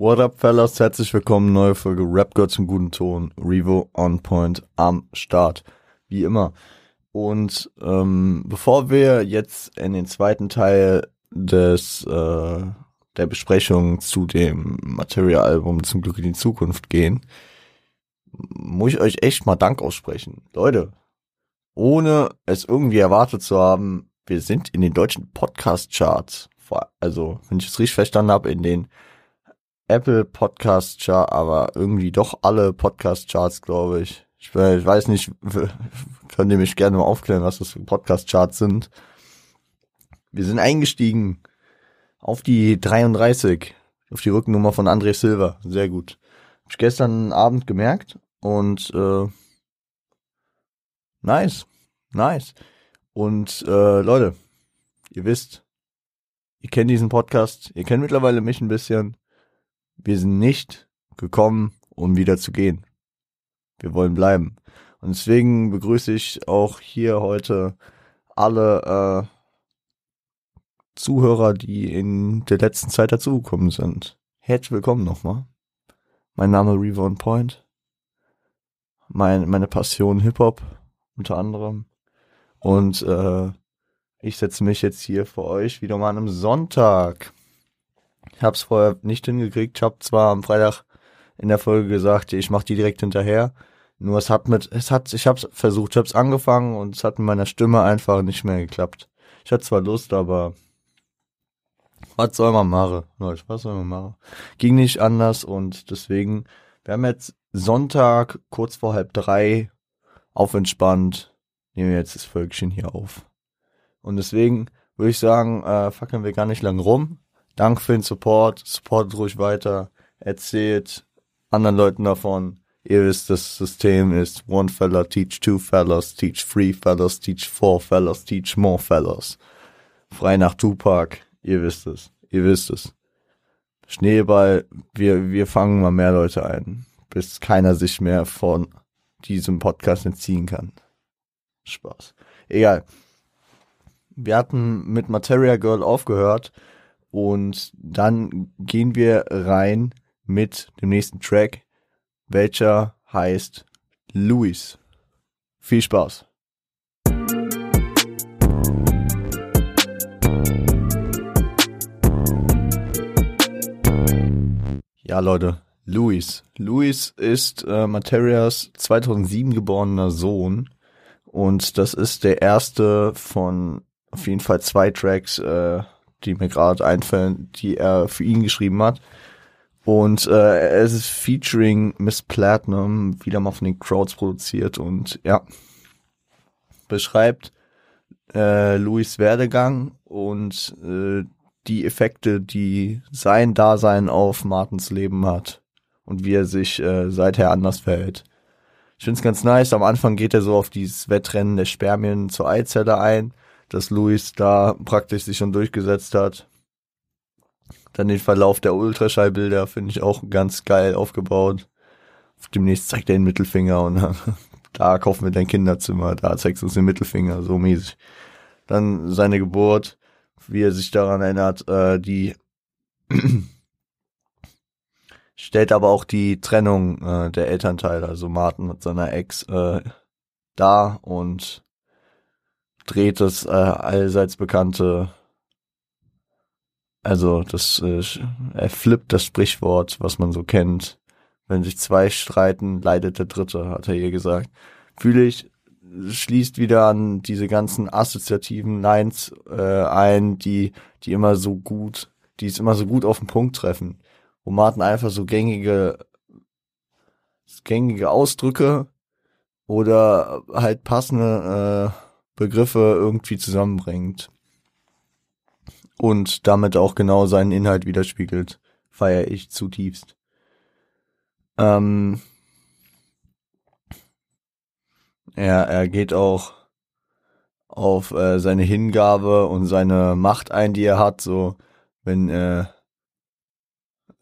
What up, fellas? Herzlich willkommen, neue Folge Rap Girl zum guten Ton. Revo on point am Start. Wie immer. Und ähm, bevor wir jetzt in den zweiten Teil des äh, der Besprechung zu dem Material-Album zum Glück in die Zukunft gehen, muss ich euch echt mal Dank aussprechen. Leute, ohne es irgendwie erwartet zu haben, wir sind in den deutschen Podcast-Charts. Also, wenn ich es richtig verstanden habe, in den Apple Podcast Chart, aber irgendwie doch alle Podcast Charts, glaube ich. ich. Ich weiß nicht, könnt ihr mich gerne mal aufklären, was das für Podcast Charts sind. Wir sind eingestiegen auf die 33, auf die Rückennummer von André Silva. Sehr gut. Hab ich gestern Abend gemerkt und äh, nice, nice. Und äh, Leute, ihr wisst, ihr kennt diesen Podcast, ihr kennt mittlerweile mich ein bisschen wir sind nicht gekommen, um wieder zu gehen. Wir wollen bleiben. Und deswegen begrüße ich auch hier heute alle äh, Zuhörer, die in der letzten Zeit dazugekommen sind. Herzlich willkommen nochmal. Mein Name Revon Point. Mein, meine Passion Hip-Hop unter anderem. Und äh, ich setze mich jetzt hier für euch wieder mal an einem Sonntag ich habe es vorher nicht hingekriegt. Ich habe zwar am Freitag in der Folge gesagt, ich mache die direkt hinterher. Nur es hat mit, es hat, ich habe es versucht, ich habe es angefangen und es hat mit meiner Stimme einfach nicht mehr geklappt. Ich hatte zwar Lust, aber was soll man machen? Leute, was soll man machen? Ging nicht anders und deswegen, wir haben jetzt Sonntag kurz vor halb drei auf entspannt, nehmen wir jetzt das Völkchen hier auf. Und deswegen würde ich sagen, äh, fackeln wir gar nicht lang rum. Danke für den Support. Supportet ruhig weiter. Erzählt anderen Leuten davon. Ihr wisst, das System ist one fella teach two fellas, teach three fellas, teach four fellas, teach more fellas. Frei nach Tupac. Ihr wisst es. Ihr wisst es. Schneeball, wir, wir fangen mal mehr Leute ein, bis keiner sich mehr von diesem Podcast entziehen kann. Spaß. Egal. Wir hatten mit Materia Girl aufgehört und dann gehen wir rein mit dem nächsten Track, welcher heißt Luis. Viel Spaß. Ja, Leute, Luis. Luis ist äh, Materias 2007 geborener Sohn und das ist der erste von auf jeden Fall zwei Tracks, äh, die mir gerade einfallen, die er für ihn geschrieben hat. Und äh, es ist featuring Miss Platinum, wieder mal von den Crowds produziert und ja, beschreibt äh, Louis Werdegang und äh, die Effekte, die sein Dasein auf Martins Leben hat und wie er sich äh, seither anders verhält. Ich finde es ganz nice. Am Anfang geht er so auf dieses Wettrennen der Spermien zur Eizelle ein dass Luis da praktisch sich schon durchgesetzt hat. Dann den Verlauf der Ultraschallbilder finde ich auch ganz geil aufgebaut. Demnächst zeigt er den Mittelfinger und da kaufen wir dein Kinderzimmer, da zeigst du uns den Mittelfinger, so mäßig. Dann seine Geburt, wie er sich daran erinnert, äh, die stellt aber auch die Trennung äh, der Elternteile, also Martin mit seiner Ex, äh, dar und dreht das äh, allseits bekannte, also das, äh, er flippt das Sprichwort, was man so kennt. Wenn sich zwei streiten, leidet der Dritte, hat er hier gesagt. Fühle ich, schließt wieder an diese ganzen assoziativen Lines äh, ein, die, die immer so gut, die es immer so gut auf den Punkt treffen. Wo Martin einfach so gängige, gängige Ausdrücke oder halt passende äh, Begriffe irgendwie zusammenbringt und damit auch genau seinen Inhalt widerspiegelt, feiere ich zutiefst. Ähm, er, er geht auch auf äh, seine Hingabe und seine Macht ein, die er hat, so wenn äh,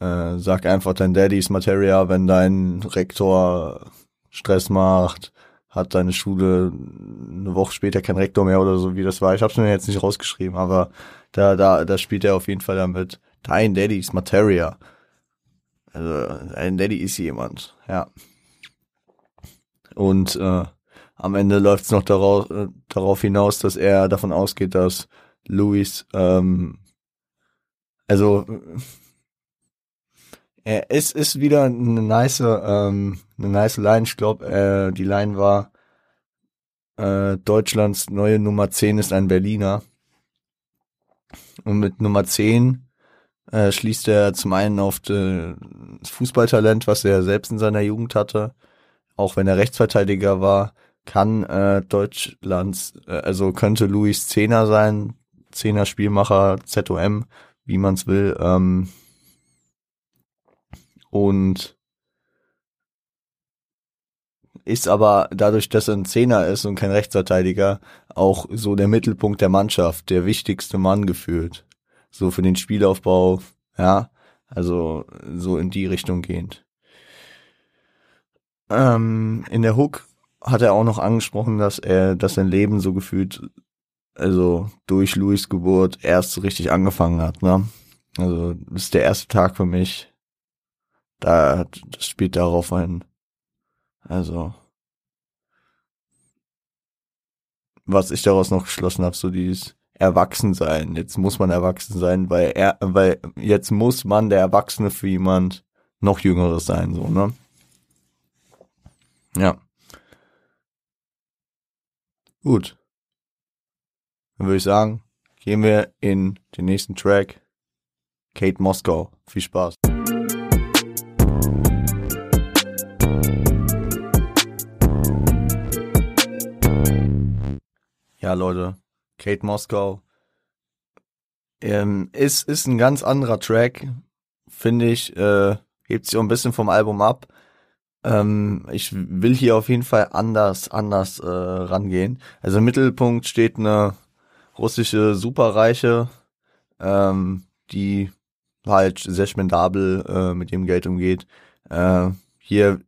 äh, sag einfach dein Daddy's Materia, wenn dein Rektor Stress macht, hat seine Schule eine Woche später kein Rektor mehr oder so, wie das war. Ich habe es mir jetzt nicht rausgeschrieben, aber da, da, da spielt er auf jeden Fall damit. Dein Daddy's Materia. Also ein Daddy ist jemand, ja. Und äh, am Ende läuft es noch darauf, äh, darauf hinaus, dass er davon ausgeht, dass Louis, ähm, also er ist, ist wieder eine nice, ähm, eine nice Line. Ich glaube, äh, die Line war äh, Deutschlands neue Nummer 10 ist ein Berliner. Und mit Nummer 10 äh, schließt er zum einen auf das Fußballtalent, was er selbst in seiner Jugend hatte, auch wenn er Rechtsverteidiger war, kann äh, Deutschlands, äh, also könnte Luis Zehner sein, Zehner Spielmacher, ZOM, wie man es will. Ähm, und ist aber dadurch, dass er ein Zehner ist und kein Rechtsverteidiger, auch so der Mittelpunkt der Mannschaft, der wichtigste Mann gefühlt. So für den Spielaufbau, ja, also so in die Richtung gehend. Ähm, in der Hook hat er auch noch angesprochen, dass er, dass sein Leben so gefühlt, also durch Louis Geburt erst so richtig angefangen hat, ne? Also, das ist der erste Tag für mich. Da, das spielt darauf ein. Also, was ich daraus noch geschlossen habe, so dieses Erwachsensein. Jetzt muss man erwachsen sein, weil er, weil jetzt muss man der Erwachsene für jemand noch Jüngeres sein, so, ne? Ja. Gut. Dann würde ich sagen, gehen wir in den nächsten Track. Kate Moskau. Viel Spaß. Ja, Leute, Kate Moskau ähm, ist, ist ein ganz anderer Track, finde ich, äh, hebt sich auch ein bisschen vom Album ab. Ähm, ich will hier auf jeden Fall anders, anders äh, rangehen. Also im Mittelpunkt steht eine russische Superreiche, ähm, die halt sehr spendabel äh, mit ihrem Geld umgeht. Äh, hier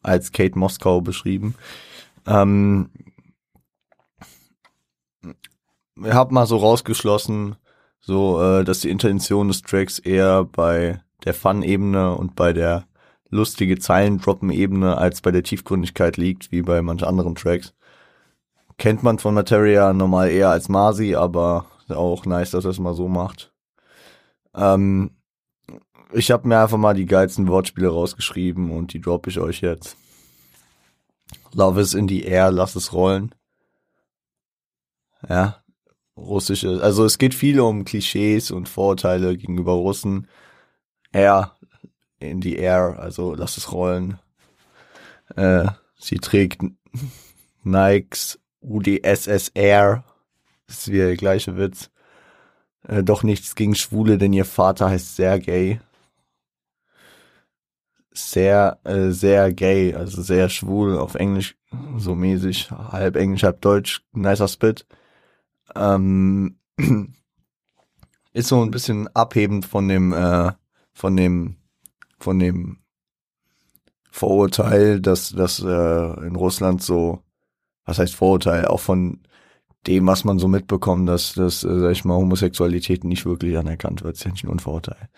als Kate Moskau beschrieben. Ähm, ich habe mal so rausgeschlossen, so äh, dass die Intention des Tracks eher bei der Fun-Ebene und bei der lustige Zeilen-Droppen-Ebene als bei der Tiefgründigkeit liegt, wie bei manchen anderen Tracks. Kennt man von Materia normal eher als Masi, aber auch nice, dass er es mal so macht. Ähm, ich habe mir einfach mal die geilsten Wortspiele rausgeschrieben und die droppe ich euch jetzt. Love is in the air, lass es rollen. Ja, russische, also es geht viel um Klischees und Vorurteile gegenüber Russen. Air, in the air, also lass es rollen. Äh, sie trägt Nikes UdSS Air. Das ist wieder der gleiche Witz. Äh, doch nichts gegen Schwule, denn ihr Vater heißt sehr gay. Sehr, äh, sehr gay, also sehr schwul auf Englisch, so mäßig, halb Englisch, halb Deutsch, nicer Spit. Ähm, ist so ein bisschen abhebend von dem, äh, von dem, von dem Vorurteil, dass das äh, in Russland so, was heißt Vorurteil, auch von dem, was man so mitbekommt, dass das, äh, sag ich mal, Homosexualität nicht wirklich anerkannt wird, ist ja nicht nur ein Vorurteil.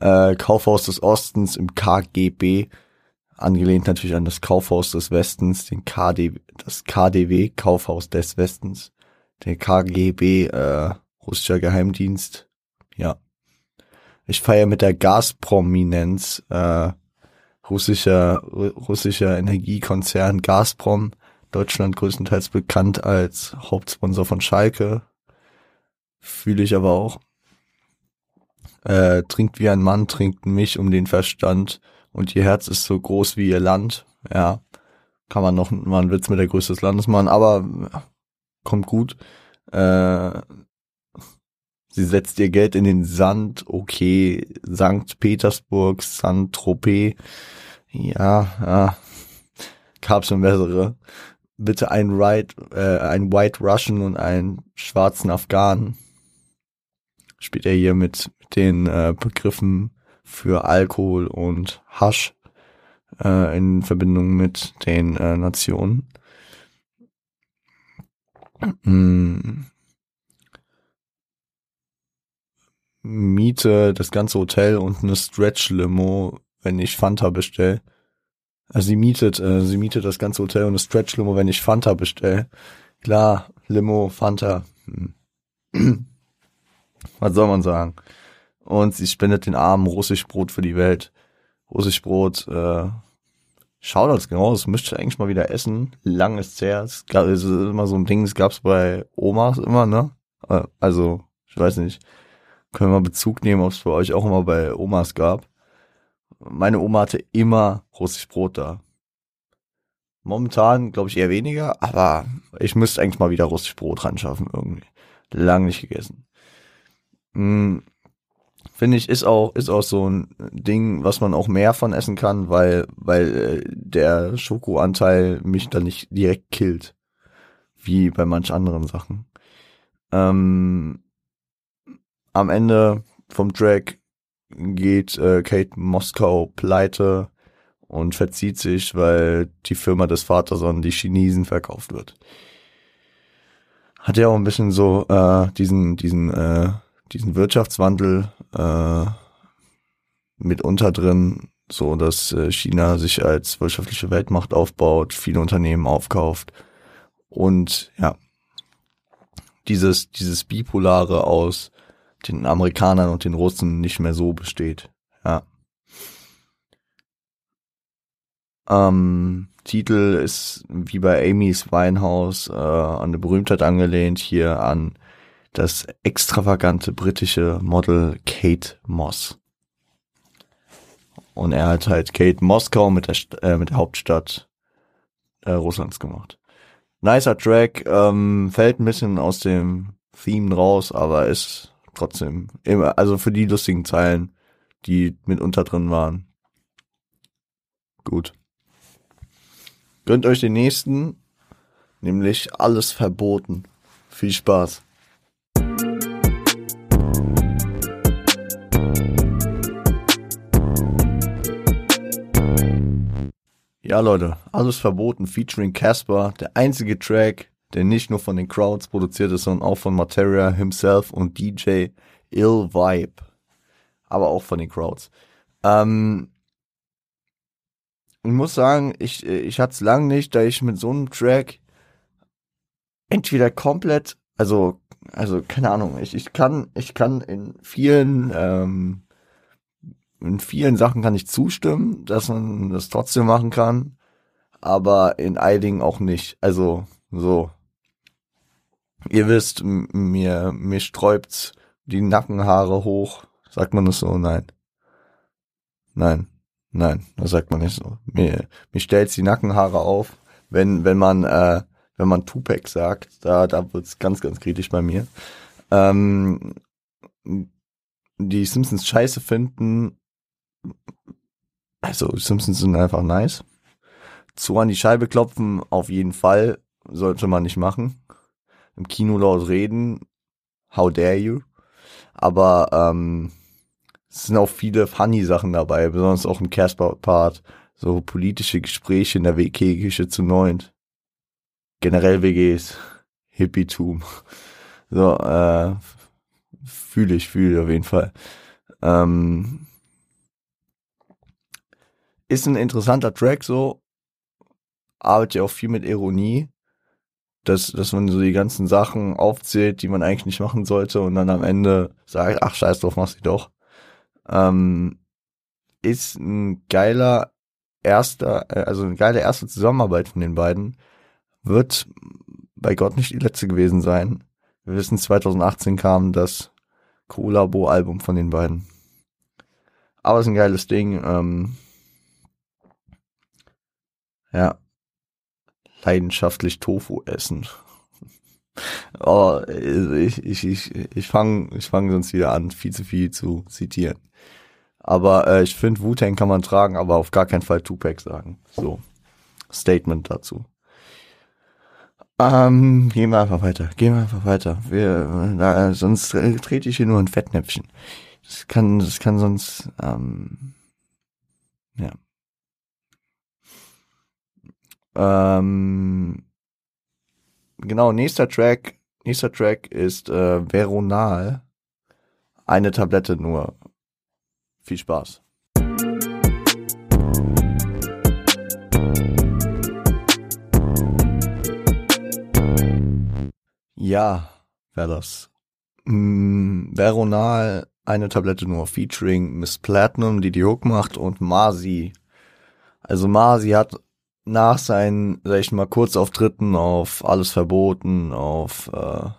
Äh, Kaufhaus des Ostens im KGB, angelehnt natürlich an das Kaufhaus des Westens, den KD, das KDW, Kaufhaus des Westens, der KGB, äh, russischer Geheimdienst, ja. Ich feiere mit der Gazprominenz, äh, russischer, russischer Energiekonzern Gazprom, Deutschland größtenteils bekannt als Hauptsponsor von Schalke. Fühle ich aber auch. Äh, trinkt wie ein Mann, trinkt mich um den Verstand und ihr Herz ist so groß wie ihr Land. Ja, kann man noch mal einen Witz mit der Größe des Landes machen, aber kommt gut. Äh, sie setzt ihr Geld in den Sand, okay, Sankt Petersburg, Saint-Tropez, ja, ja, gab schon bessere. Bitte ein White, äh, ein White Russian und einen schwarzen Afghanen. Spielt er hier mit den äh, Begriffen für Alkohol und Hasch äh, in Verbindung mit den äh, Nationen. Miete das ganze Hotel und eine Stretch-Limo, wenn ich Fanta bestell. Also sie mietet, äh, sie mietet das ganze Hotel und eine Stretch-Limo, wenn ich Fanta bestell. Klar, Limo, Fanta. Hm. Was soll man sagen? Und sie spendet den Armen Russischbrot für die Welt. Russischbrot, äh, das genau, das müsste ich eigentlich mal wieder essen. Lang ist her. Es gab, es ist immer so ein Ding, das gab's bei Omas immer, ne? Äh, also, ich weiß nicht. Können wir Bezug nehmen, ob es bei euch auch immer bei Omas gab. Meine Oma hatte immer Russischbrot da. Momentan, glaube ich, eher weniger, aber ich müsste eigentlich mal wieder Russischbrot ran schaffen irgendwie. Lang nicht gegessen. Hm, Finde ich, ist auch, ist auch so ein Ding, was man auch mehr von essen kann, weil, weil äh, der Schokoanteil mich dann nicht direkt killt. Wie bei manch anderen Sachen. Ähm, am Ende vom Track geht äh, Kate Moskau pleite und verzieht sich, weil die Firma des Vaters an die Chinesen verkauft wird. Hat ja auch ein bisschen so äh, diesen, diesen, äh, diesen Wirtschaftswandel äh, mitunter drin, so dass äh, China sich als wirtschaftliche Weltmacht aufbaut, viele Unternehmen aufkauft und ja, dieses, dieses Bipolare aus den Amerikanern und den Russen nicht mehr so besteht. Ja. Ähm, Titel ist wie bei Amy's Weinhaus äh, an eine Berühmtheit angelehnt, hier an das extravagante britische Model Kate Moss. Und er hat halt Kate Moskau mit der, äh, mit der Hauptstadt äh, Russlands gemacht. Nicer Track, ähm, fällt ein bisschen aus dem Theme raus, aber ist trotzdem immer, also für die lustigen Zeilen, die mitunter drin waren. Gut. Gönnt euch den nächsten, nämlich alles verboten. Viel Spaß. Ja, Leute, alles verboten, featuring Casper, der einzige Track, der nicht nur von den Crowds produziert ist, sondern auch von Materia himself und DJ Ill Vibe. Aber auch von den Crowds. Ähm, ich muss sagen, ich, ich hatte es lang nicht, da ich mit so einem Track entweder komplett, also, also, keine Ahnung, ich, ich kann, ich kann in vielen, ähm, in vielen Sachen kann ich zustimmen, dass man das trotzdem machen kann, aber in einigen auch nicht. Also so. Ihr wisst, mir mir sträubt die Nackenhaare hoch. Sagt man das so? Nein. Nein. Nein, das sagt man nicht so. Mir, mir stellt die Nackenhaare auf, wenn wenn man äh, wenn man Tupac sagt, da da wird's ganz ganz kritisch bei mir. Ähm, die Simpsons scheiße finden, also Simpsons sind einfach nice. Zu an die Scheibe klopfen, auf jeden Fall, sollte man nicht machen. Im Kino laut reden, how dare you. Aber ähm, es sind auch viele funny Sachen dabei, besonders auch im Casper-Part. So politische Gespräche in der WG-Küche zu neunt. Generell WGs. Hippietum. So, äh, fühle ich, fühle auf jeden Fall. Ähm, ist ein interessanter Track so, arbeitet ja auch viel mit Ironie, dass, dass man so die ganzen Sachen aufzählt, die man eigentlich nicht machen sollte und dann am Ende sagt, ach scheiß drauf, mach sie doch. Ähm, ist ein geiler erster, äh, also eine geile erste Zusammenarbeit von den beiden. Wird bei Gott nicht die letzte gewesen sein. Wir wissen, 2018 kam das Kollabo-Album von den beiden. Aber es ist ein geiles Ding. Ähm, ja. Leidenschaftlich Tofu essen. oh, ich, ich, ich, ich fange ich fang sonst wieder an, viel zu viel zu zitieren. Aber äh, ich finde, Wu-Tang kann man tragen, aber auf gar keinen Fall Tupac sagen. So, Statement dazu. Ähm, gehen wir einfach weiter. Gehen wir einfach weiter. Wir, äh, sonst trete ich hier nur ein Fettnäpfchen. Das kann, das kann sonst, ähm, ja. Ähm, genau, nächster Track, nächster Track ist äh, Veronal. eine Tablette nur. Viel Spaß. Ja, wäre das. Mm, Veronal, eine Tablette nur, featuring Miss Platinum, die die Hook macht, und Marzi. Also Marzi hat nach seinen, sag ich mal, Kurzauftritten auf Alles Verboten, auf, äh,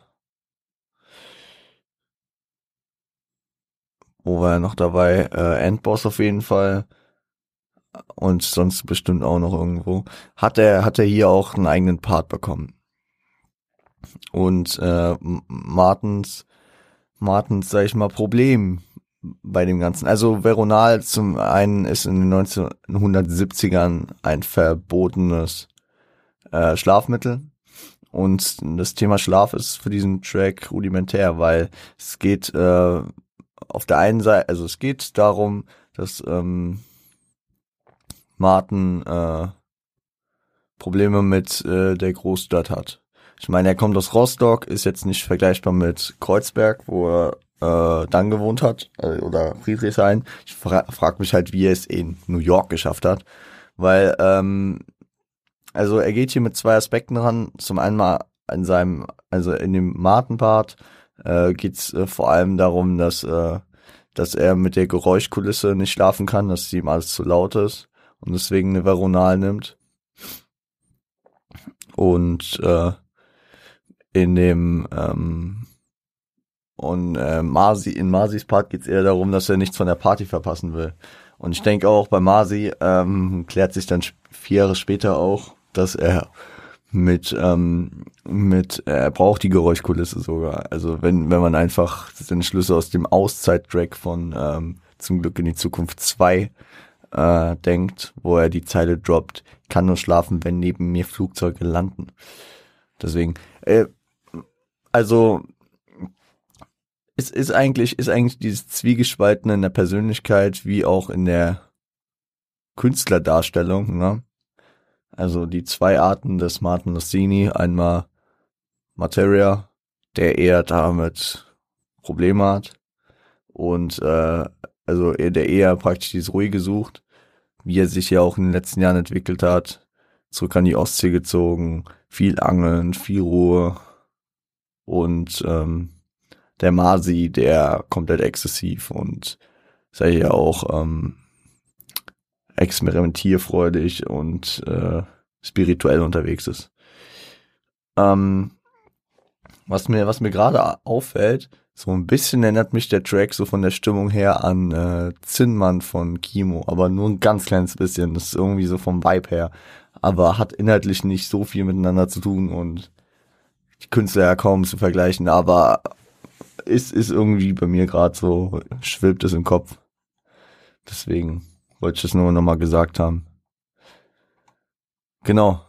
wo war er noch dabei? Äh, Endboss auf jeden Fall. Und sonst bestimmt auch noch irgendwo. Hat er, hat er hier auch einen eigenen Part bekommen. Und äh, Martens, Martens, sag ich mal, Problem bei dem Ganzen. Also Veronal zum einen ist in den 1970ern ein verbotenes äh, Schlafmittel. Und das Thema Schlaf ist für diesen Track rudimentär, weil es geht äh, auf der einen Seite, also es geht darum, dass ähm, Martin äh, Probleme mit äh, der Großstadt hat. Ich meine, er kommt aus Rostock, ist jetzt nicht vergleichbar mit Kreuzberg, wo er äh, dann gewohnt hat, äh, oder Friedrichshain. Ich fra frage mich halt, wie er es in New York geschafft hat, weil ähm, also er geht hier mit zwei Aspekten ran. Zum einen mal in seinem, also in dem Martin-Part äh, geht es äh, vor allem darum, dass äh, dass er mit der Geräuschkulisse nicht schlafen kann, dass ihm alles zu laut ist und deswegen eine Veronal nimmt. Und äh, in dem ähm, und äh, Marzi, in Marsis Part geht es eher darum, dass er nichts von der Party verpassen will. Und ich denke auch bei Marzi ähm, klärt sich dann vier Jahre später auch, dass er mit ähm, mit er braucht die Geräuschkulisse sogar. Also wenn wenn man einfach den Schlüsse aus dem Auszeit-Track von ähm, zum Glück in die Zukunft 2 äh, denkt, wo er die Zeile droppt, kann nur schlafen, wenn neben mir Flugzeuge landen. Deswegen äh, also es ist eigentlich, ist eigentlich dieses Zwiegespaltene in der Persönlichkeit wie auch in der Künstlerdarstellung, ne? Also die zwei Arten des Martin Lussini, einmal Materia, der eher damit Probleme hat und äh, also der eher praktisch dieses Ruhige sucht, wie er sich ja auch in den letzten Jahren entwickelt hat, zurück an die Ostsee gezogen, viel Angeln, viel Ruhe, und ähm, der Masi, der komplett exzessiv und sei ja auch ähm, experimentierfreudig und äh, spirituell unterwegs ist. Ähm, was mir, was mir gerade auffällt, so ein bisschen erinnert mich der Track so von der Stimmung her an äh, Zinnmann von Kimo, aber nur ein ganz kleines bisschen. Das ist irgendwie so vom Vibe her, aber hat inhaltlich nicht so viel miteinander zu tun und die Künstler ja kaum zu vergleichen, aber ist, ist irgendwie bei mir gerade so, schwilbt es im Kopf. Deswegen wollte ich das nur nochmal gesagt haben. Genau.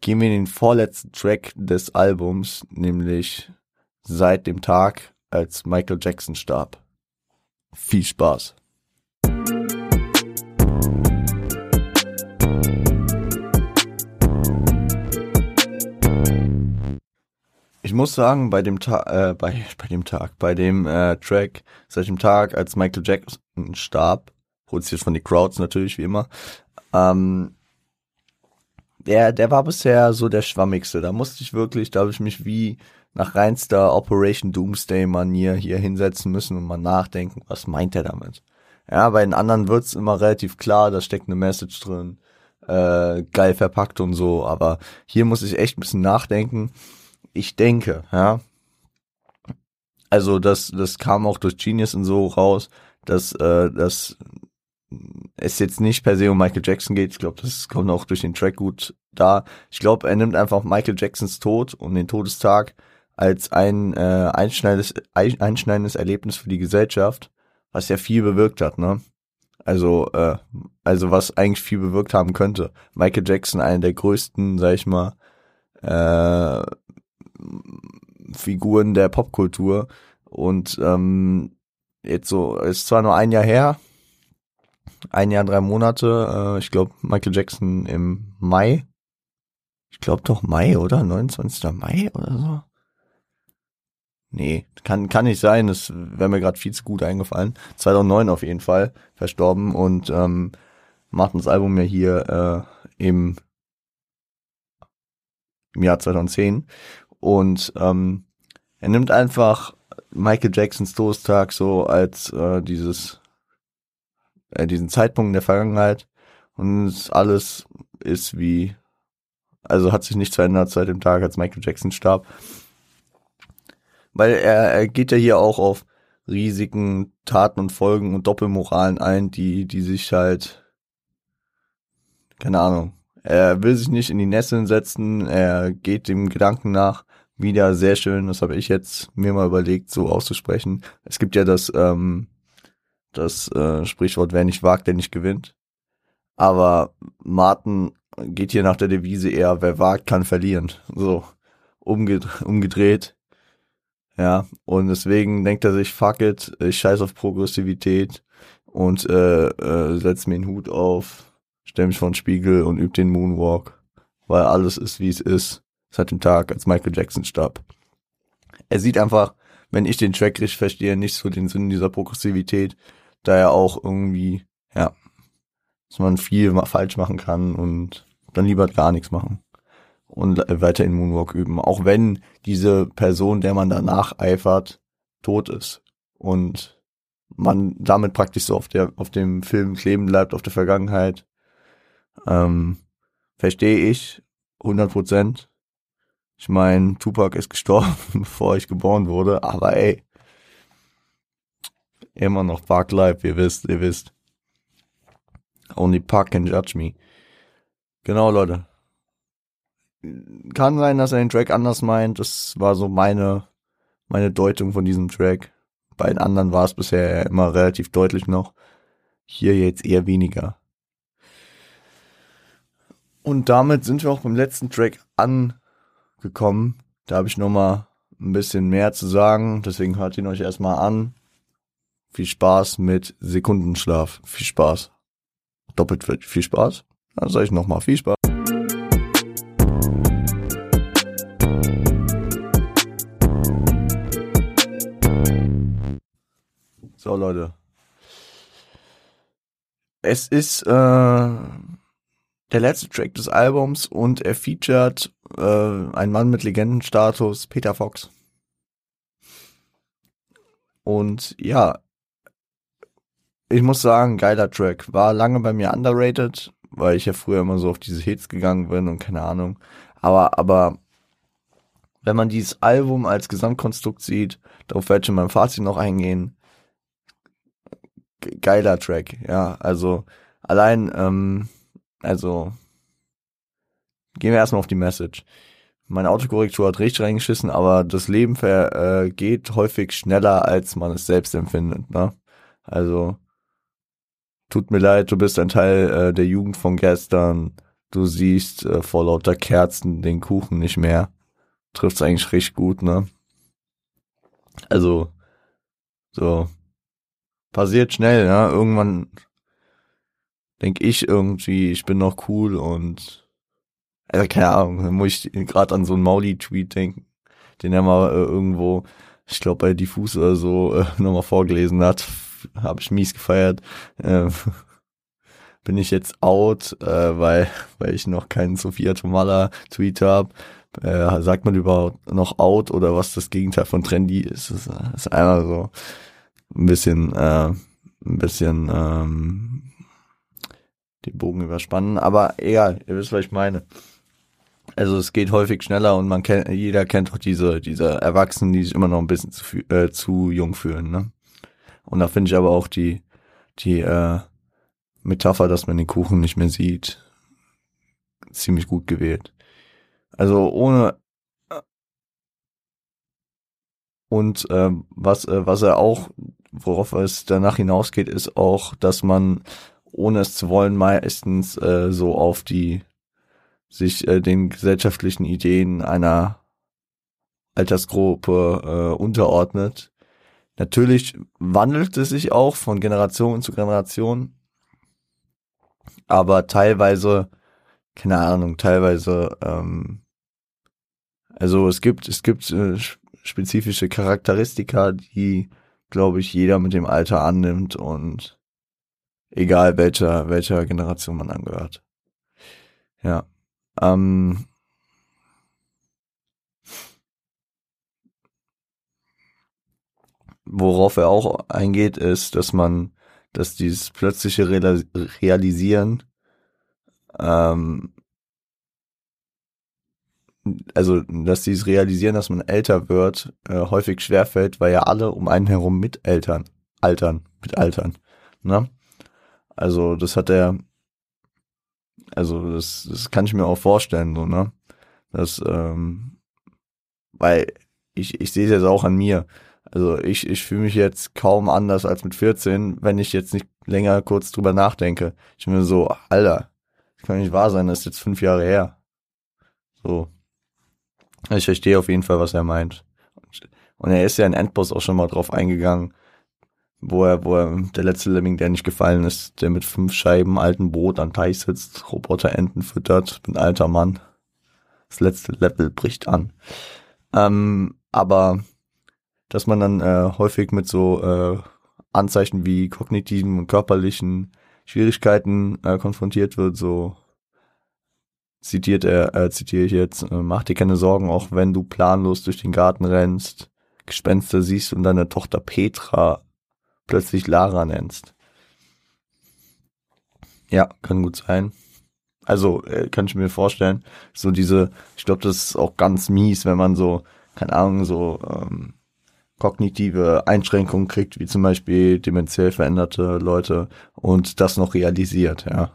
Gehen wir in den vorletzten Track des Albums, nämlich seit dem Tag, als Michael Jackson starb. Viel Spaß. Ich muss sagen, bei dem Tag, äh, bei, bei dem Tag, bei dem äh, Track, seit dem Tag, als Michael Jackson starb, produziert von die Crowds natürlich, wie immer, ähm, der, der war bisher so der schwammigste. Da musste ich wirklich, da habe ich mich wie nach reinster Operation Doomsday Manier hier hinsetzen müssen und mal nachdenken, was meint er damit? Ja, bei den anderen wird's immer relativ klar, da steckt eine Message drin, äh, geil verpackt und so, aber hier muss ich echt ein bisschen nachdenken ich denke, ja, also das, das kam auch durch Genius und so raus, dass, äh, dass es jetzt nicht per se um Michael Jackson geht. Ich glaube, das kommt auch durch den Track gut da. Ich glaube, er nimmt einfach Michael Jacksons Tod und den Todestag als ein äh, einschneidendes, einschneidendes Erlebnis für die Gesellschaft, was ja viel bewirkt hat, ne? Also, äh, also was eigentlich viel bewirkt haben könnte. Michael Jackson, einer der größten, sag ich mal, äh, Figuren der Popkultur. Und ähm, jetzt so, ist zwar nur ein Jahr her, ein Jahr, drei Monate, äh, ich glaube Michael Jackson im Mai. Ich glaube doch Mai, oder? 29. Mai oder so. Nee, kann, kann nicht sein, das wäre mir gerade viel zu gut eingefallen. 2009 auf jeden Fall verstorben und ähm, Martins Album ja hier äh, im, im Jahr 2010 und ähm, er nimmt einfach Michael Jacksons Todestag so als äh, dieses äh, diesen Zeitpunkt in der Vergangenheit und alles ist wie also hat sich nichts verändert seit dem Tag, als Michael Jackson starb. Weil er, er geht ja hier auch auf Risiken, Taten und Folgen und Doppelmoralen ein, die, die sich halt, keine Ahnung, er will sich nicht in die Nesseln setzen, er geht dem Gedanken nach, wieder sehr schön, das habe ich jetzt mir mal überlegt, so auszusprechen. Es gibt ja das, ähm, das äh, Sprichwort, wer nicht wagt, der nicht gewinnt. Aber Martin geht hier nach der Devise eher, wer wagt, kann verlieren. So, umged umgedreht. Ja, und deswegen denkt er sich, fuck it, ich scheiß auf Progressivität und äh, äh, setz mir den Hut auf, stell mich vor den Spiegel und üb den Moonwalk, weil alles ist, wie es ist, seit dem Tag, als Michael Jackson starb. Er sieht einfach, wenn ich den Track richtig verstehe, nicht so den Sinn dieser Progressivität, da er auch irgendwie, ja, dass man viel falsch machen kann und dann lieber gar nichts machen und weiter in Moonwalk üben. Auch wenn diese Person, der man danach eifert, tot ist und man damit praktisch so auf der auf dem Film kleben bleibt, auf der Vergangenheit. Ähm, verstehe ich 100 Prozent. Ich meine, Tupac ist gestorben, bevor ich geboren wurde, aber ey, immer noch Park Life, ihr wisst, ihr wisst. Only Park can judge me. Genau, Leute kann sein, dass er den Track anders meint. Das war so meine, meine Deutung von diesem Track. Bei den anderen war es bisher immer relativ deutlich noch. Hier jetzt eher weniger. Und damit sind wir auch beim letzten Track angekommen. Da habe ich noch mal ein bisschen mehr zu sagen. Deswegen hört ihn euch erstmal an. Viel Spaß mit Sekundenschlaf. Viel Spaß. Doppelt viel Spaß. Dann sage ich noch mal viel Spaß. So, Leute. Es ist äh, der letzte Track des Albums und er featured äh, einen Mann mit Legendenstatus, Peter Fox. Und ja, ich muss sagen, geiler Track. War lange bei mir underrated, weil ich ja früher immer so auf diese Hits gegangen bin und keine Ahnung. Aber, aber wenn man dieses Album als Gesamtkonstrukt sieht, darauf werde ich in meinem Fazit noch eingehen, geiler Track, ja. Also allein, ähm, also gehen wir erstmal auf die Message. Meine Autokorrektur hat richtig reingeschissen, aber das Leben vergeht äh, häufig schneller, als man es selbst empfindet. Ne? Also tut mir leid, du bist ein Teil äh, der Jugend von gestern. Du siehst äh, vor lauter Kerzen den Kuchen nicht mehr. Trifft's eigentlich richtig gut, ne? Also so passiert schnell, ja. Irgendwann denke ich irgendwie, ich bin noch cool und also keine Ahnung, dann muss ich gerade an so einen Mauli-Tweet denken, den er mal äh, irgendwo, ich glaube bei Diffus oder so, äh, nochmal vorgelesen hat. Habe ich mies gefeiert. Äh, bin ich jetzt out, äh, weil, weil ich noch keinen Sophia Tomala-Tweet habe. Äh, sagt man überhaupt noch out oder was das Gegenteil von trendy ist? Das ist einmal so ein bisschen, äh, ein bisschen ähm, den Bogen überspannen. Aber egal, ihr wisst, was ich meine. Also es geht häufig schneller und man kennt, jeder kennt auch diese, diese Erwachsenen, die sich immer noch ein bisschen zu, äh, zu jung fühlen. Ne? Und da finde ich aber auch die, die äh, Metapher, dass man den Kuchen nicht mehr sieht, ziemlich gut gewählt. Also ohne und ähm, was äh, was er auch worauf es danach hinausgeht, ist auch, dass man ohne es zu wollen meistens äh, so auf die sich äh, den gesellschaftlichen Ideen einer Altersgruppe äh, unterordnet. Natürlich wandelt es sich auch von Generation zu Generation, aber teilweise, keine Ahnung, teilweise, ähm, also es gibt es gibt äh, spezifische Charakteristika, die, glaube ich, jeder mit dem Alter annimmt und egal welcher, welcher Generation man angehört. Ja. Ähm, worauf er auch eingeht, ist, dass man, dass dieses plötzliche Realisieren, ähm, also dass dieses Realisieren, dass man älter wird, äh, häufig schwerfällt, weil ja alle um einen herum mit Eltern, altern, mit altern. Ne? Also das hat er, also das, das kann ich mir auch vorstellen, so, ne? Das, ähm, weil ich, ich sehe es jetzt auch an mir. Also ich, ich fühle mich jetzt kaum anders als mit 14, wenn ich jetzt nicht länger kurz drüber nachdenke. Ich bin mir so, Alter, das kann nicht wahr sein, das ist jetzt fünf Jahre her. So. Ich verstehe auf jeden Fall, was er meint. Und er ist ja in Endboss auch schon mal drauf eingegangen, wo er, wo er, der letzte Lemming, der nicht gefallen ist, der mit fünf Scheiben alten Brot am Teich sitzt, Roboterenten füttert, ein alter Mann. Das letzte Level bricht an. Ähm, aber dass man dann äh, häufig mit so äh, Anzeichen wie kognitiven und körperlichen Schwierigkeiten äh, konfrontiert wird, so zitiert er, äh, zitiere ich jetzt, äh, mach dir keine Sorgen, auch wenn du planlos durch den Garten rennst, Gespenster siehst und deine Tochter Petra plötzlich Lara nennst. Ja, kann gut sein. Also, äh, kann ich mir vorstellen, so diese, ich glaube, das ist auch ganz mies, wenn man so, keine Ahnung, so ähm, kognitive Einschränkungen kriegt, wie zum Beispiel dementiell veränderte Leute und das noch realisiert, ja.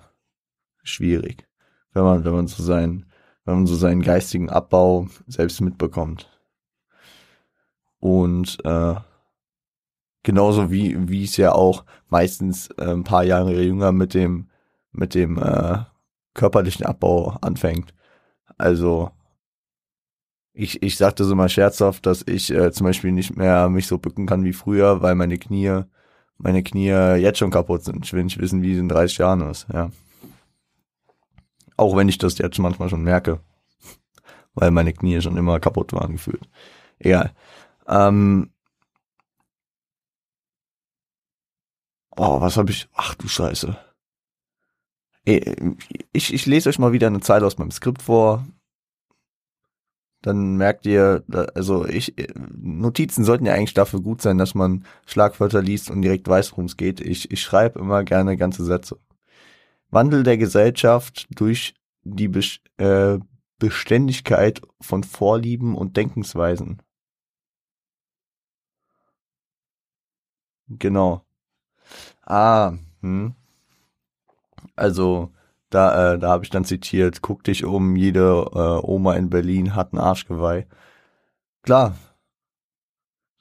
Schwierig. Wenn man, wenn man so seinen, wenn man so seinen geistigen Abbau selbst mitbekommt. Und äh, genauso wie wie es ja auch meistens äh, ein paar Jahre jünger mit dem mit dem äh, körperlichen Abbau anfängt. Also ich, ich sagte so mal scherzhaft, dass ich äh, zum Beispiel nicht mehr mich so bücken kann wie früher, weil meine Knie, meine Knie jetzt schon kaputt sind. Ich will nicht wissen, wie es in 30 Jahren ist, ja. Auch wenn ich das jetzt manchmal schon merke. Weil meine Knie schon immer kaputt waren gefühlt. Egal. Ähm, oh, was habe ich? Ach du Scheiße. Ich, ich lese euch mal wieder eine Zeile aus meinem Skript vor dann merkt ihr, also ich, Notizen sollten ja eigentlich dafür gut sein, dass man Schlagwörter liest und direkt weiß, worum es geht. Ich, ich schreibe immer gerne ganze Sätze. Wandel der Gesellschaft durch die äh, Beständigkeit von Vorlieben und Denkensweisen. Genau. Ah, hm. Also, da, äh, da habe ich dann zitiert, guck dich um, jede äh, Oma in Berlin hat ein Arschgeweih. Klar.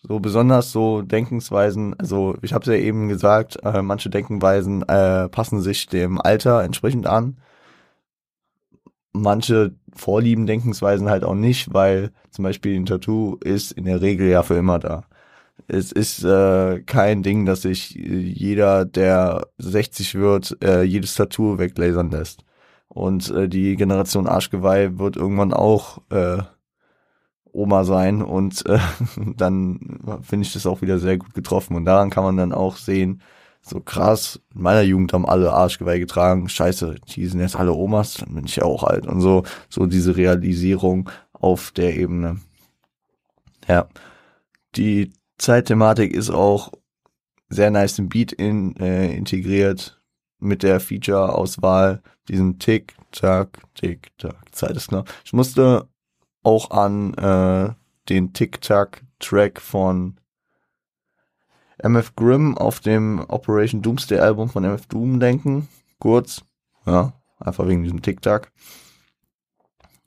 So besonders so Denkensweisen, also ich habe es ja eben gesagt, äh, manche Denkensweisen äh, passen sich dem Alter entsprechend an. Manche Vorlieben, Denkensweisen halt auch nicht, weil zum Beispiel ein Tattoo ist in der Regel ja für immer da es ist äh, kein Ding, dass sich jeder, der 60 wird, äh, jedes Tattoo weglasern lässt. Und äh, die Generation Arschgeweih wird irgendwann auch äh, Oma sein und äh, dann finde ich das auch wieder sehr gut getroffen. Und daran kann man dann auch sehen, so krass, in meiner Jugend haben alle Arschgeweih getragen, scheiße, die sind jetzt alle Omas, dann bin ich ja auch alt. Und so, so diese Realisierung auf der Ebene. Ja. Die Zeitthematik ist auch sehr nice im Beat in, äh, integriert mit der Feature-Auswahl, diesem Tick, Tack, Tick, Tack, Zeit ist klar. Ich musste auch an äh, den Tick-Tack-Track von MF Grimm auf dem Operation Doomsday Album von MF Doom denken. Kurz. Ja, einfach wegen diesem Tick-Tack.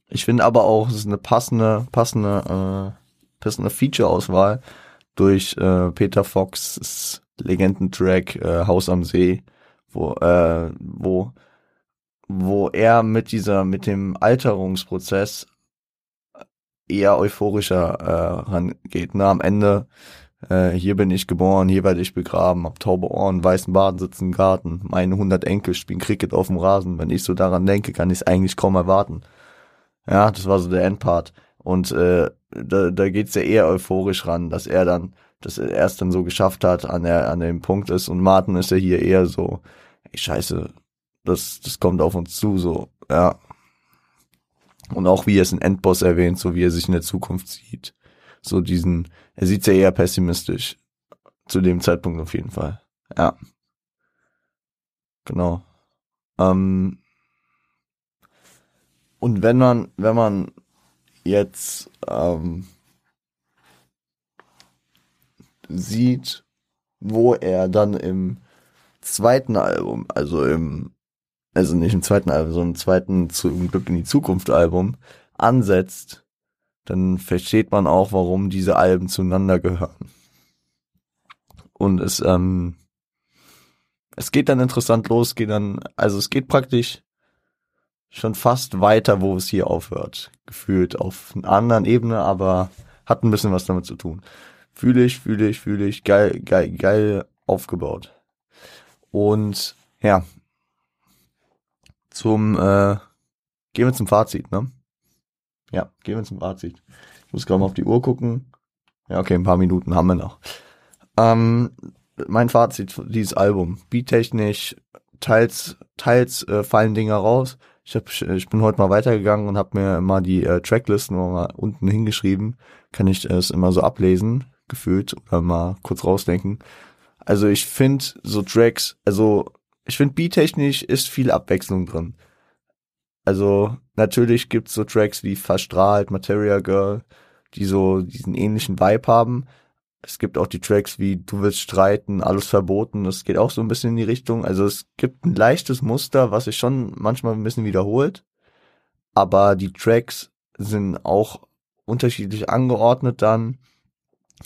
Ich finde aber auch, es ist eine passende, passende, äh, passende Feature-Auswahl, durch äh, Peter Fox Legendentrack äh, Haus am See, wo, äh, wo, wo er mit dieser, mit dem Alterungsprozess eher euphorischer äh, rangeht. Ne? Am Ende, äh, hier bin ich geboren, hier werde ich begraben, hab taube Ohren, weißen Baden, sitzen im Garten, meine 100 Enkel spielen Cricket auf dem Rasen. Wenn ich so daran denke, kann ich es eigentlich kaum erwarten. Ja, das war so der Endpart. Und äh, da, da geht's ja eher euphorisch ran, dass er dann, dass er es dann so geschafft hat, an der, an dem Punkt ist. Und Martin ist ja hier eher so, ey, scheiße, das, das kommt auf uns zu, so, ja. Und auch wie er es in Endboss erwähnt, so wie er sich in der Zukunft sieht. So diesen, er sieht's ja eher pessimistisch. Zu dem Zeitpunkt auf jeden Fall. Ja. Genau. Ähm, und wenn man, wenn man jetzt ähm, sieht, wo er dann im zweiten Album, also im, also nicht im zweiten Album, sondern im zweiten zum Glück in die Zukunft Album ansetzt, dann versteht man auch, warum diese Alben zueinander gehören. Und es, ähm, es geht dann interessant los, geht dann, also es geht praktisch schon fast weiter, wo es hier aufhört. Gefühlt auf einer anderen Ebene, aber hat ein bisschen was damit zu tun. Fühle ich, fühle ich, fühle ich, geil, geil, geil aufgebaut. Und ja, zum, äh, gehen wir zum Fazit, ne? Ja, gehen wir zum Fazit. Ich muss gerade mal auf die Uhr gucken. Ja, okay, ein paar Minuten haben wir noch. Ähm, mein Fazit für dieses Album. Beattechnisch, teils, teils äh, fallen Dinge raus, ich, hab, ich bin heute mal weitergegangen und habe mir mal die äh, Tracklisten mal unten hingeschrieben. Kann ich es immer so ablesen, gefühlt, oder mal kurz rausdenken. Also ich finde so Tracks, also ich finde beattechnisch ist viel Abwechslung drin. Also natürlich gibt's so Tracks wie Verstrahlt, Materia Girl, die so diesen ähnlichen Vibe haben. Es gibt auch die Tracks wie Du willst streiten, alles verboten. Das geht auch so ein bisschen in die Richtung. Also es gibt ein leichtes Muster, was sich schon manchmal ein bisschen wiederholt. Aber die Tracks sind auch unterschiedlich angeordnet dann.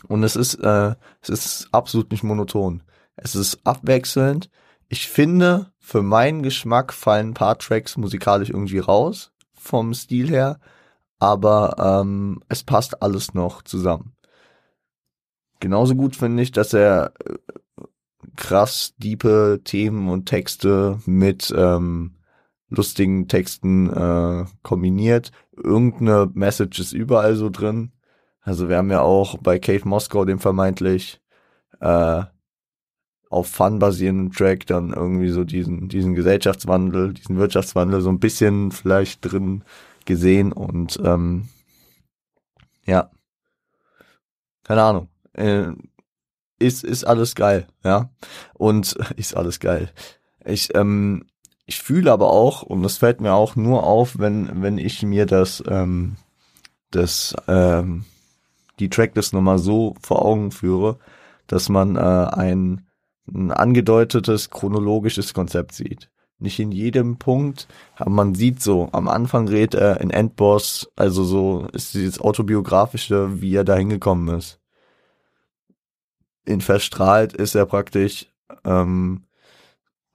Und es ist, äh, es ist absolut nicht monoton. Es ist abwechselnd. Ich finde, für meinen Geschmack fallen ein paar Tracks musikalisch irgendwie raus, vom Stil her. Aber ähm, es passt alles noch zusammen. Genauso gut finde ich, dass er äh, krass diepe Themen und Texte mit ähm, lustigen Texten äh, kombiniert. Irgendeine Message ist überall so drin. Also wir haben ja auch bei Cave Moskau den vermeintlich äh, auf Fun basierenden Track dann irgendwie so diesen, diesen Gesellschaftswandel, diesen Wirtschaftswandel so ein bisschen vielleicht drin gesehen und ähm, ja, keine Ahnung äh, ist, ist alles geil, ja. Und ist alles geil. Ich, ähm, ich fühle aber auch, und das fällt mir auch nur auf, wenn, wenn ich mir das, ähm, das, ähm, die Tracklist nochmal so vor Augen führe, dass man äh, ein, ein angedeutetes chronologisches Konzept sieht. Nicht in jedem Punkt, aber man sieht so, am Anfang redet er in Endboss, also so ist dieses autobiografische, wie er da hingekommen ist ihn verstrahlt, ist er praktisch, ähm,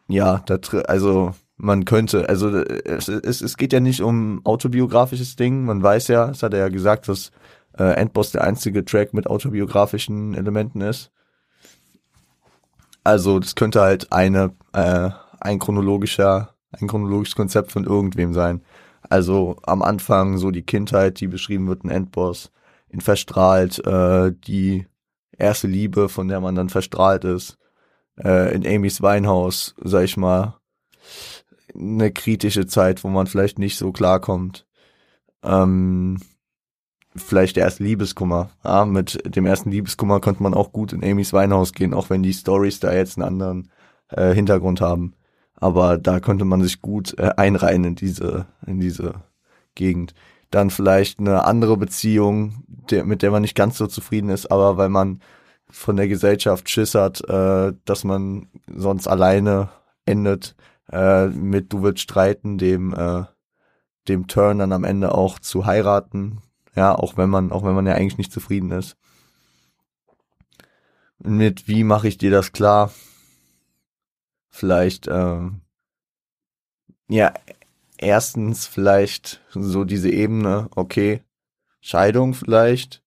ja, da, also man könnte, also es, es, es geht ja nicht um autobiografisches Ding, man weiß ja, das hat er ja gesagt, dass äh, Endboss der einzige Track mit autobiografischen Elementen ist. Also das könnte halt eine, äh, ein chronologischer, ein chronologisches Konzept von irgendwem sein. Also am Anfang so die Kindheit, die beschrieben wird in Endboss, in Verstrahlt, äh, die erste Liebe, von der man dann verstrahlt ist, äh, in Amy's Weinhaus, sag ich mal, eine kritische Zeit, wo man vielleicht nicht so klarkommt. Ähm, vielleicht der erste Liebeskummer. Ja, mit dem ersten Liebeskummer konnte man auch gut in Amy's Weinhaus gehen, auch wenn die Stories da jetzt einen anderen äh, Hintergrund haben. Aber da konnte man sich gut äh, einreihen in diese, in diese Gegend dann vielleicht eine andere Beziehung, der, mit der man nicht ganz so zufrieden ist, aber weil man von der Gesellschaft Schiss hat, äh, dass man sonst alleine endet, äh, mit du willst streiten, dem, äh, dem Turn dann am Ende auch zu heiraten, ja, auch wenn man, auch wenn man ja eigentlich nicht zufrieden ist. Mit wie mache ich dir das klar? Vielleicht, äh, ja, erstens vielleicht so diese Ebene, okay, Scheidung vielleicht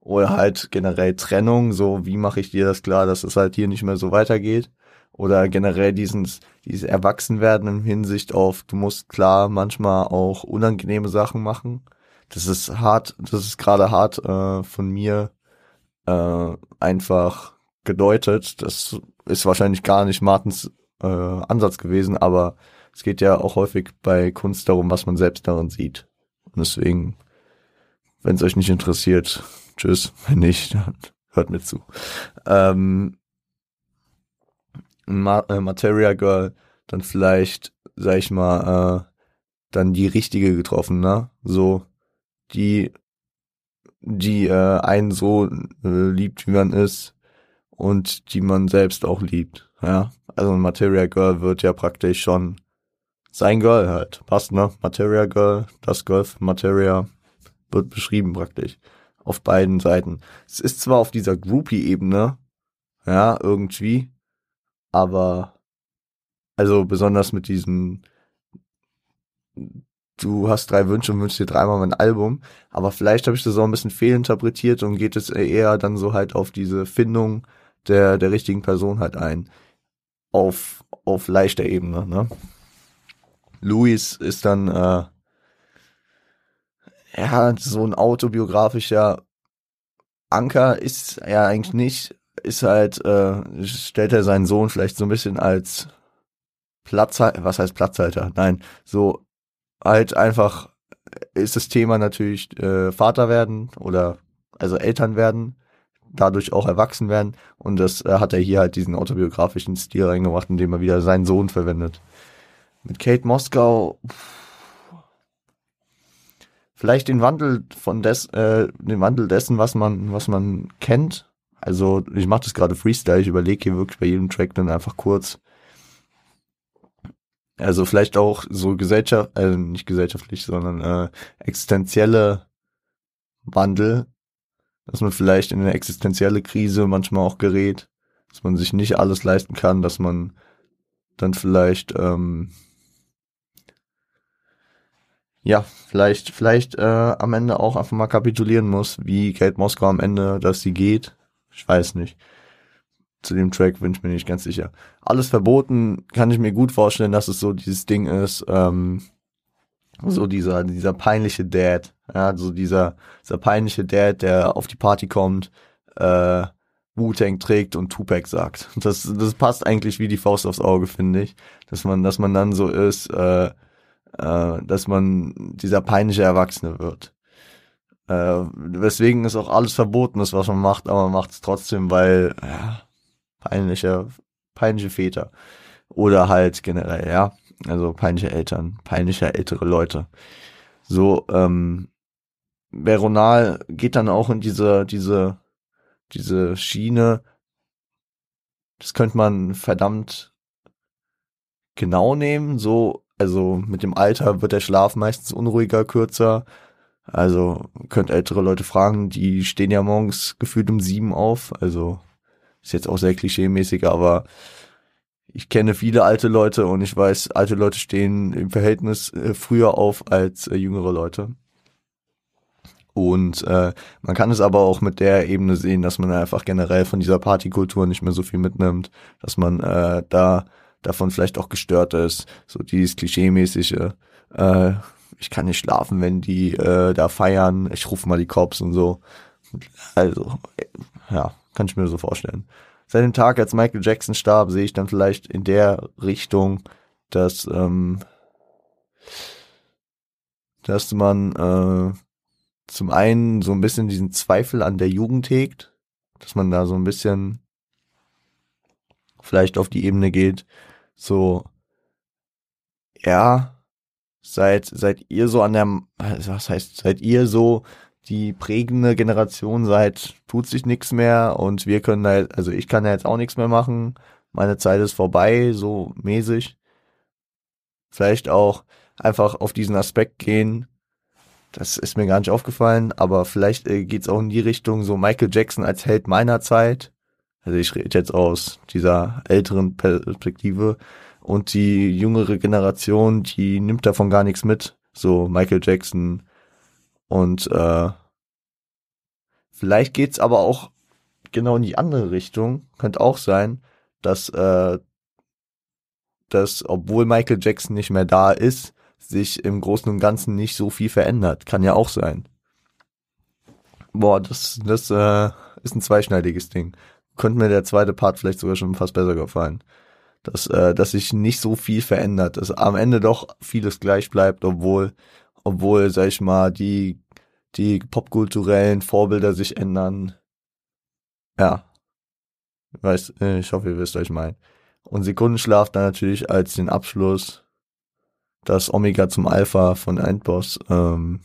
oder halt generell Trennung, so wie mache ich dir das klar, dass es halt hier nicht mehr so weitergeht oder generell diesen, dieses Erwachsenwerden in Hinsicht auf, du musst klar manchmal auch unangenehme Sachen machen. das ist hart, das ist gerade hart äh, von mir äh, einfach gedeutet. Das ist wahrscheinlich gar nicht Martens äh, Ansatz gewesen, aber es geht ja auch häufig bei Kunst darum, was man selbst darin sieht. Und deswegen, wenn es euch nicht interessiert, tschüss. Wenn nicht, dann hört mir zu. Ähm, Ma äh, Materia Girl, dann vielleicht, sag ich mal, äh, dann die richtige getroffen, ne? So, die, die äh, einen so äh, liebt, wie man ist und die man selbst auch liebt, ja? Also ein Materia Girl wird ja praktisch schon sein Girl halt. Passt, ne? Materia Girl, das Girl Materia wird beschrieben praktisch. Auf beiden Seiten. Es ist zwar auf dieser Groupie-Ebene, ja, irgendwie, aber also besonders mit diesem du hast drei Wünsche und wünschst dir dreimal mein Album, aber vielleicht habe ich das auch ein bisschen fehlinterpretiert und geht es eher dann so halt auf diese Findung der der richtigen Person halt ein auf auf leichter Ebene, ne? Louis ist dann äh, ja so ein autobiografischer Anker ist er eigentlich nicht, ist halt äh, stellt er seinen Sohn vielleicht so ein bisschen als Platzhalter, was heißt Platzhalter? Nein, so halt einfach ist das Thema natürlich äh, Vater werden oder also Eltern werden, dadurch auch erwachsen werden und das äh, hat er hier halt diesen autobiografischen Stil reingemacht, indem er wieder seinen Sohn verwendet. Mit Kate Moskau vielleicht den Wandel von des, äh, den Wandel dessen, was man, was man kennt. Also ich mache das gerade Freestyle, ich überlege hier wirklich bei jedem Track dann einfach kurz. Also vielleicht auch so Gesellschaft, äh, nicht gesellschaftlich, sondern äh, existenzielle Wandel, dass man vielleicht in eine existenzielle Krise manchmal auch gerät, dass man sich nicht alles leisten kann, dass man dann vielleicht ähm, ja, vielleicht, vielleicht äh, am Ende auch einfach mal kapitulieren muss, wie Kate Moskau am Ende, dass sie geht. Ich weiß nicht. Zu dem Track bin ich mir nicht ganz sicher. Alles verboten, kann ich mir gut vorstellen, dass es so dieses Ding ist, ähm, so dieser, dieser peinliche Dad, ja, so dieser, dieser peinliche Dad, der auf die Party kommt, äh, Wu-Tang trägt und Tupac sagt. Das, das passt eigentlich wie die Faust aufs Auge, finde ich. Dass man, dass man dann so ist, äh, äh, dass man dieser peinliche Erwachsene wird. Äh, weswegen ist auch alles verboten ist, was man macht, aber man macht es trotzdem, weil ja, peinliche, peinliche Väter. Oder halt generell, ja. Also peinliche Eltern, peinliche ältere Leute. So, ähm, Veronal geht dann auch in diese, diese, diese Schiene. Das könnte man verdammt genau nehmen. So, also mit dem Alter wird der Schlaf meistens unruhiger, kürzer. Also könnt ältere Leute fragen, die stehen ja morgens gefühlt um sieben auf. Also ist jetzt auch sehr klischeemäßig, aber ich kenne viele alte Leute und ich weiß, alte Leute stehen im Verhältnis äh, früher auf als äh, jüngere Leute. Und äh, man kann es aber auch mit der Ebene sehen, dass man einfach generell von dieser Partykultur nicht mehr so viel mitnimmt, dass man äh, da davon vielleicht auch gestört ist. So dieses Klischee-mäßige, äh, ich kann nicht schlafen, wenn die äh, da feiern, ich rufe mal die Cops und so. Also, ja, kann ich mir so vorstellen. Seit dem Tag, als Michael Jackson starb, sehe ich dann vielleicht in der Richtung, dass, ähm, dass man äh, zum einen so ein bisschen diesen Zweifel an der Jugend hegt, dass man da so ein bisschen vielleicht auf die Ebene geht, so, ja, seid, seid ihr so an der, was heißt, seid ihr so die prägende Generation seid, tut sich nichts mehr und wir können da, also ich kann da jetzt auch nichts mehr machen, meine Zeit ist vorbei, so mäßig. Vielleicht auch einfach auf diesen Aspekt gehen, das ist mir gar nicht aufgefallen, aber vielleicht äh, geht's auch in die Richtung, so Michael Jackson als Held meiner Zeit, also ich rede jetzt aus dieser älteren Perspektive und die jüngere Generation, die nimmt davon gar nichts mit. So Michael Jackson und äh, vielleicht geht's aber auch genau in die andere Richtung. Könnte auch sein, dass äh, dass obwohl Michael Jackson nicht mehr da ist, sich im Großen und Ganzen nicht so viel verändert. Kann ja auch sein. Boah, das, das äh, ist ein zweischneidiges Ding. Könnte mir der zweite Part vielleicht sogar schon fast besser gefallen. Dass, äh, dass sich nicht so viel verändert, dass am Ende doch vieles gleich bleibt, obwohl, obwohl, sag ich mal, die, die popkulturellen Vorbilder sich ändern. Ja. Ich weiß, äh, ich hoffe, ihr wisst, was ich meine. Und Sekundenschlaf dann natürlich als den Abschluss das Omega zum Alpha von Endboss, ähm,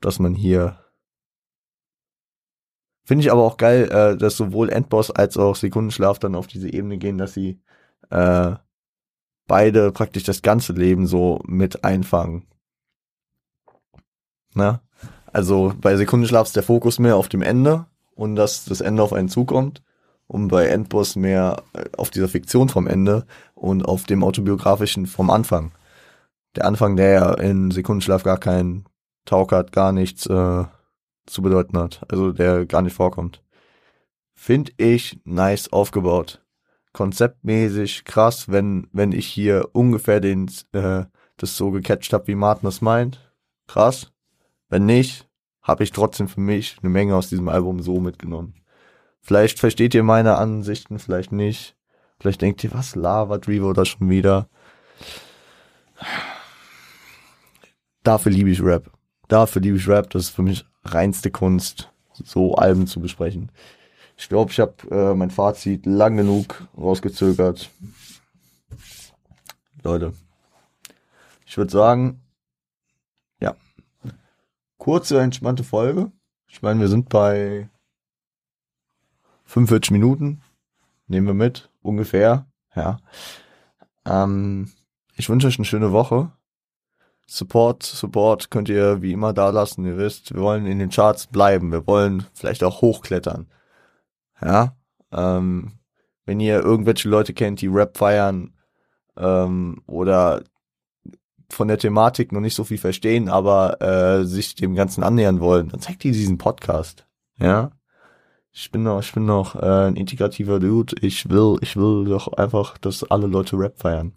dass man hier Finde ich aber auch geil, äh, dass sowohl Endboss als auch Sekundenschlaf dann auf diese Ebene gehen, dass sie äh, beide praktisch das ganze Leben so mit einfangen. Na? Also bei Sekundenschlaf ist der Fokus mehr auf dem Ende und dass das Ende auf einen zukommt und bei Endboss mehr äh, auf dieser Fiktion vom Ende und auf dem autobiografischen vom Anfang. Der Anfang, der ja in Sekundenschlaf gar keinen Talk hat, gar nichts äh, zu bedeuten hat, also der gar nicht vorkommt. Find ich nice aufgebaut. Konzeptmäßig krass, wenn, wenn ich hier ungefähr den, äh, das so gecatcht habe, wie Martin das meint. Krass. Wenn nicht, habe ich trotzdem für mich eine Menge aus diesem Album so mitgenommen. Vielleicht versteht ihr meine Ansichten, vielleicht nicht. Vielleicht denkt ihr, was labert Revo da schon wieder? Dafür liebe ich Rap. Dafür liebe ich Rap. Das ist für mich reinste Kunst, so Alben zu besprechen. Ich glaube, ich habe äh, mein Fazit lang genug rausgezögert. Leute, ich würde sagen, ja, kurze, entspannte Folge. Ich meine, wir sind bei 45 Minuten. Nehmen wir mit, ungefähr. Ja. Ähm, ich wünsche euch eine schöne Woche. Support, Support könnt ihr wie immer da lassen. Ihr wisst, wir wollen in den Charts bleiben. Wir wollen vielleicht auch hochklettern. Ja. Ähm, wenn ihr irgendwelche Leute kennt, die Rap feiern ähm, oder von der Thematik noch nicht so viel verstehen, aber äh, sich dem Ganzen annähern wollen, dann zeigt ihr diesen Podcast. Ja. Ich bin noch, ich bin noch äh, ein integrativer Dude. Ich will, ich will doch einfach, dass alle Leute Rap feiern.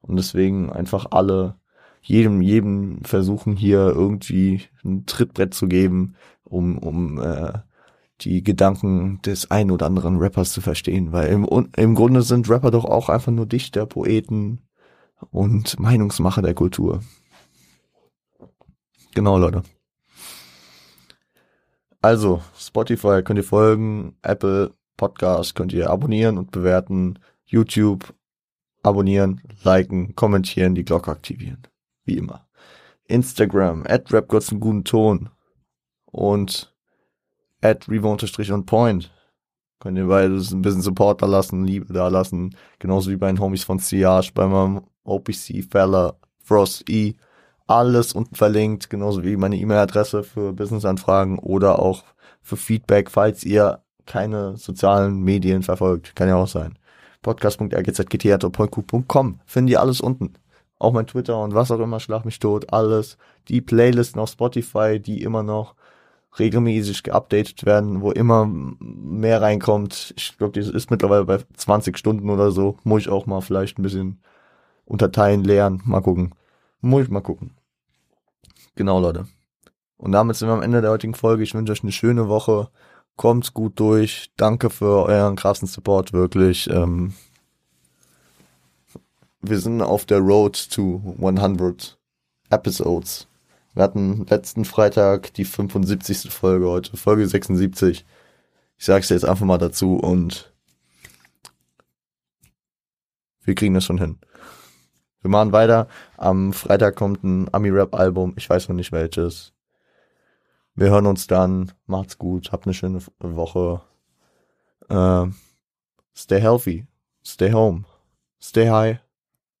Und deswegen einfach alle jedem, jedem versuchen hier irgendwie ein Trittbrett zu geben, um, um äh, die Gedanken des einen oder anderen Rappers zu verstehen, weil im, im Grunde sind Rapper doch auch einfach nur Dichter, Poeten und Meinungsmacher der Kultur. Genau, Leute. Also, Spotify könnt ihr folgen, Apple Podcast könnt ihr abonnieren und bewerten, YouTube abonnieren, liken, kommentieren, die Glocke aktivieren wie immer. Instagram, at einen guten Ton und at revo point. Könnt ihr beides ein bisschen Support da lassen, Liebe da lassen. Genauso wie bei den Homies von Siage, bei meinem OPC, Fella, Frost E. Alles unten verlinkt, genauso wie meine E-Mail-Adresse für Business-Anfragen oder auch für Feedback, falls ihr keine sozialen Medien verfolgt. Kann ja auch sein. podcast.rgzgt.com. Findet ihr alles unten auch mein Twitter und was auch immer, schlag mich tot, alles. Die Playlisten auf Spotify, die immer noch regelmäßig geupdatet werden, wo immer mehr reinkommt. Ich glaube, die ist mittlerweile bei 20 Stunden oder so. Muss ich auch mal vielleicht ein bisschen unterteilen, lernen. Mal gucken. Muss ich mal gucken. Genau, Leute. Und damit sind wir am Ende der heutigen Folge. Ich wünsche euch eine schöne Woche. Kommt gut durch. Danke für euren krassen Support, wirklich. Ähm, wir sind auf der Road to 100 Episodes. Wir hatten letzten Freitag die 75. Folge heute, Folge 76. Ich sag's dir jetzt einfach mal dazu und wir kriegen das schon hin. Wir machen weiter. Am Freitag kommt ein Ami-Rap-Album. Ich weiß noch nicht welches. Wir hören uns dann. Macht's gut. Habt eine schöne Woche. Uh, stay healthy. Stay home. Stay high.